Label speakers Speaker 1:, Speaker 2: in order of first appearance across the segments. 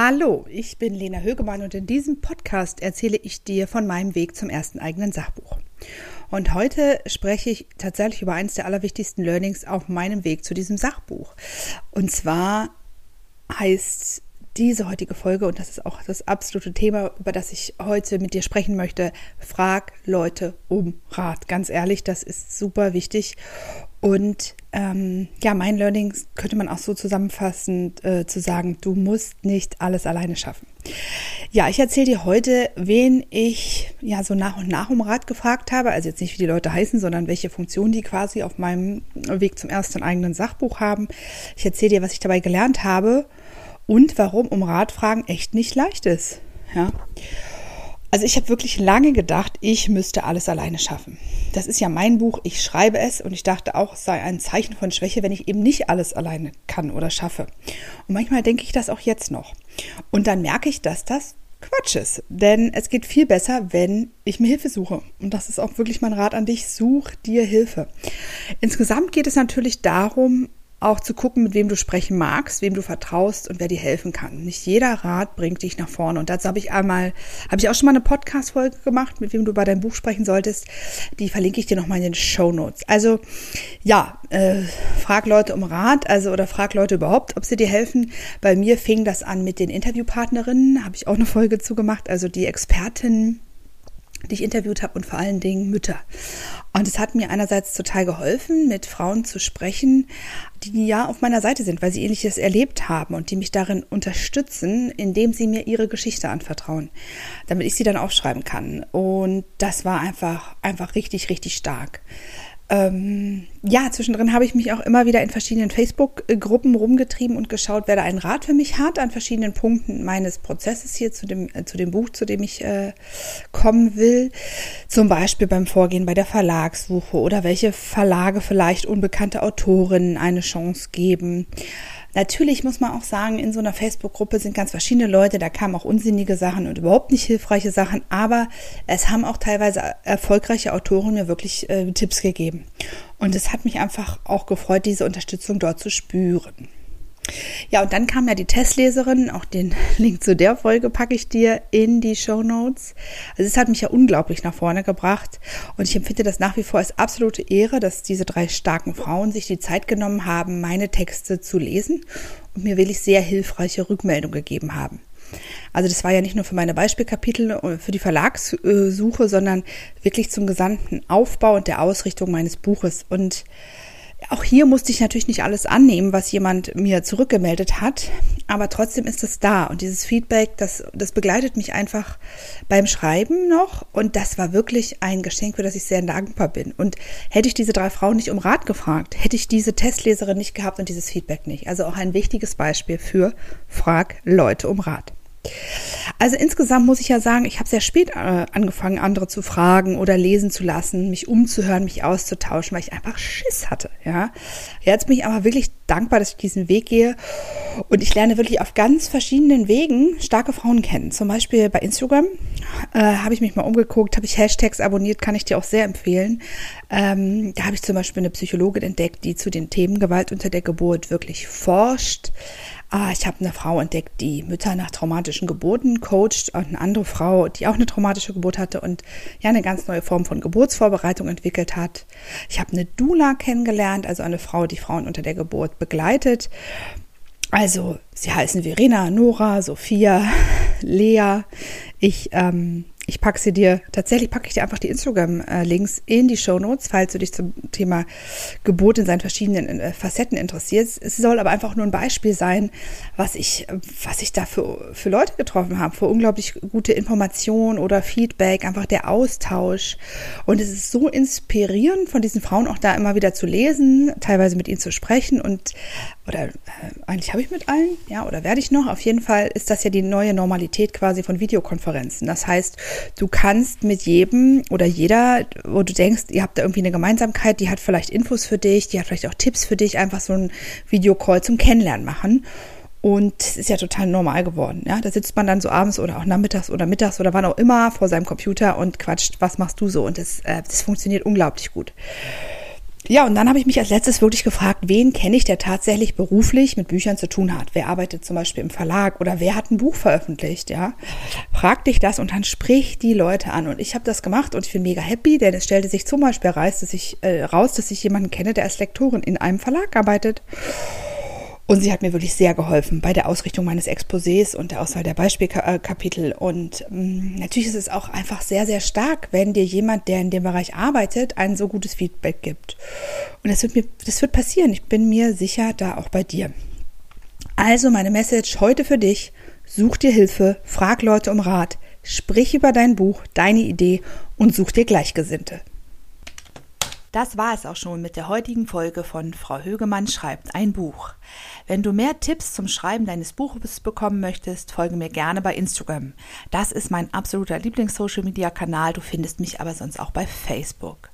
Speaker 1: Hallo, ich bin Lena Högemann und in diesem Podcast erzähle ich dir von meinem Weg zum ersten eigenen Sachbuch. Und heute spreche ich tatsächlich über eines der allerwichtigsten Learnings auf meinem Weg zu diesem Sachbuch. Und zwar heißt diese heutige Folge, und das ist auch das absolute Thema, über das ich heute mit dir sprechen möchte, frag Leute um Rat. Ganz ehrlich, das ist super wichtig. Und ähm, ja, mein Learning könnte man auch so zusammenfassen, äh, zu sagen, du musst nicht alles alleine schaffen. Ja, ich erzähle dir heute, wen ich ja so nach und nach um Rat gefragt habe. Also jetzt nicht, wie die Leute heißen, sondern welche Funktion die quasi auf meinem Weg zum ersten eigenen Sachbuch haben. Ich erzähle dir, was ich dabei gelernt habe und warum um Rat fragen echt nicht leicht ist. Ja. Also ich habe wirklich lange gedacht, ich müsste alles alleine schaffen. Das ist ja mein Buch, ich schreibe es und ich dachte auch, es sei ein Zeichen von Schwäche, wenn ich eben nicht alles alleine kann oder schaffe. Und manchmal denke ich das auch jetzt noch. Und dann merke ich, dass das Quatsch ist. Denn es geht viel besser, wenn ich mir Hilfe suche. Und das ist auch wirklich mein Rat an dich. Such dir Hilfe. Insgesamt geht es natürlich darum, auch zu gucken, mit wem du sprechen magst, wem du vertraust und wer dir helfen kann. Nicht jeder Rat bringt dich nach vorne. Und dazu habe ich einmal, habe ich auch schon mal eine Podcast-Folge gemacht, mit wem du bei deinem Buch sprechen solltest. Die verlinke ich dir nochmal in den Show Notes. Also, ja, äh, frag Leute um Rat, also, oder frag Leute überhaupt, ob sie dir helfen. Bei mir fing das an mit den Interviewpartnerinnen, habe ich auch eine Folge zugemacht, also die Expertinnen die ich interviewt habe und vor allen Dingen Mütter. Und es hat mir einerseits total geholfen, mit Frauen zu sprechen, die ja auf meiner Seite sind, weil sie ähnliches erlebt haben und die mich darin unterstützen, indem sie mir ihre Geschichte anvertrauen, damit ich sie dann aufschreiben kann. Und das war einfach, einfach richtig, richtig stark. Ähm, ja, zwischendrin habe ich mich auch immer wieder in verschiedenen Facebook-Gruppen rumgetrieben und geschaut, wer da einen Rat für mich hat an verschiedenen Punkten meines Prozesses hier zu dem, äh, zu dem Buch, zu dem ich äh, kommen will. Zum Beispiel beim Vorgehen bei der Verlagssuche oder welche Verlage vielleicht unbekannte Autorinnen eine Chance geben. Natürlich muss man auch sagen, in so einer Facebook-Gruppe sind ganz verschiedene Leute, da kamen auch unsinnige Sachen und überhaupt nicht hilfreiche Sachen, aber es haben auch teilweise erfolgreiche Autoren mir wirklich äh, Tipps gegeben. Und es hat mich einfach auch gefreut, diese Unterstützung dort zu spüren. Ja, und dann kam ja die Testleserin, auch den Link zu der Folge packe ich dir in die Show Notes. Also es hat mich ja unglaublich nach vorne gebracht und ich empfinde das nach wie vor als absolute Ehre, dass diese drei starken Frauen sich die Zeit genommen haben, meine Texte zu lesen und mir wirklich sehr hilfreiche Rückmeldungen gegeben haben. Also das war ja nicht nur für meine Beispielkapitel, äh, für die Verlagssuche, sondern wirklich zum gesamten Aufbau und der Ausrichtung meines Buches und auch hier musste ich natürlich nicht alles annehmen, was jemand mir zurückgemeldet hat, aber trotzdem ist es da und dieses Feedback, das, das begleitet mich einfach beim Schreiben noch und das war wirklich ein Geschenk, für das ich sehr dankbar bin. Und hätte ich diese drei Frauen nicht um Rat gefragt, hätte ich diese Testleserin nicht gehabt und dieses Feedback nicht. Also auch ein wichtiges Beispiel für Frag Leute um Rat. Also insgesamt muss ich ja sagen, ich habe sehr spät äh, angefangen, andere zu fragen oder lesen zu lassen, mich umzuhören, mich auszutauschen, weil ich einfach Schiss hatte. Ja, jetzt bin ich aber wirklich dankbar, dass ich diesen Weg gehe und ich lerne wirklich auf ganz verschiedenen Wegen starke Frauen kennen. Zum Beispiel bei Instagram äh, habe ich mich mal umgeguckt, habe ich Hashtags abonniert, kann ich dir auch sehr empfehlen. Ähm, da habe ich zum Beispiel eine Psychologin entdeckt, die zu den Themen Gewalt unter der Geburt wirklich forscht ah, ich habe eine Frau entdeckt, die Mütter nach traumatischen Geburten coacht und eine andere Frau, die auch eine traumatische Geburt hatte und ja eine ganz neue Form von Geburtsvorbereitung entwickelt hat. Ich habe eine Dula kennengelernt, also eine Frau, die Frauen unter der Geburt begleitet. Also sie heißen Verena, Nora, Sophia, Lea. Ich ähm, ich packe sie dir, tatsächlich packe ich dir einfach die Instagram-Links in die Show Notes, falls du dich zum Thema Geburt in seinen verschiedenen äh, Facetten interessierst. Es soll aber einfach nur ein Beispiel sein, was ich, was ich da für, für Leute getroffen habe, für unglaublich gute Informationen oder Feedback, einfach der Austausch. Und es ist so inspirierend, von diesen Frauen auch da immer wieder zu lesen, teilweise mit ihnen zu sprechen und oder äh, eigentlich habe ich mit allen, ja, oder werde ich noch. Auf jeden Fall ist das ja die neue Normalität quasi von Videokonferenzen. Das heißt, du kannst mit jedem oder jeder, wo du denkst, ihr habt da irgendwie eine Gemeinsamkeit, die hat vielleicht Infos für dich, die hat vielleicht auch Tipps für dich, einfach so ein Videocall zum Kennenlernen machen. Und es ist ja total normal geworden. Ja, da sitzt man dann so abends oder auch nachmittags oder mittags oder wann auch immer vor seinem Computer und quatscht, was machst du so? Und das, äh, das funktioniert unglaublich gut. Ja, und dann habe ich mich als letztes wirklich gefragt, wen kenne ich, der tatsächlich beruflich mit Büchern zu tun hat? Wer arbeitet zum Beispiel im Verlag oder wer hat ein Buch veröffentlicht? Ja, frag dich das und dann sprich die Leute an. Und ich habe das gemacht und ich bin mega happy, denn es stellte sich zum Beispiel raus, dass ich, äh, raus, dass ich jemanden kenne, der als Lektorin in einem Verlag arbeitet. Und sie hat mir wirklich sehr geholfen bei der Ausrichtung meines Exposés und der Auswahl der Beispielkapitel. Und ähm, natürlich ist es auch einfach sehr, sehr stark, wenn dir jemand, der in dem Bereich arbeitet, ein so gutes Feedback gibt. Und das wird mir, das wird passieren. Ich bin mir sicher, da auch bei dir. Also meine Message heute für dich. Such dir Hilfe, frag Leute um Rat, sprich über dein Buch, deine Idee und such dir Gleichgesinnte. Das war es auch schon mit der heutigen Folge von Frau Högemann schreibt ein Buch. Wenn du mehr Tipps zum Schreiben deines Buches bekommen möchtest, folge mir gerne bei Instagram. Das ist mein absoluter Lieblings-Social-Media-Kanal. Du findest mich aber sonst auch bei Facebook.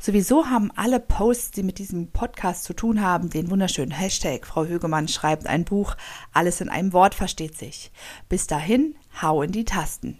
Speaker 1: Sowieso haben alle Posts, die mit diesem Podcast zu tun haben, den wunderschönen Hashtag Frau Högemann schreibt ein Buch. Alles in einem Wort versteht sich. Bis dahin, hau in die Tasten.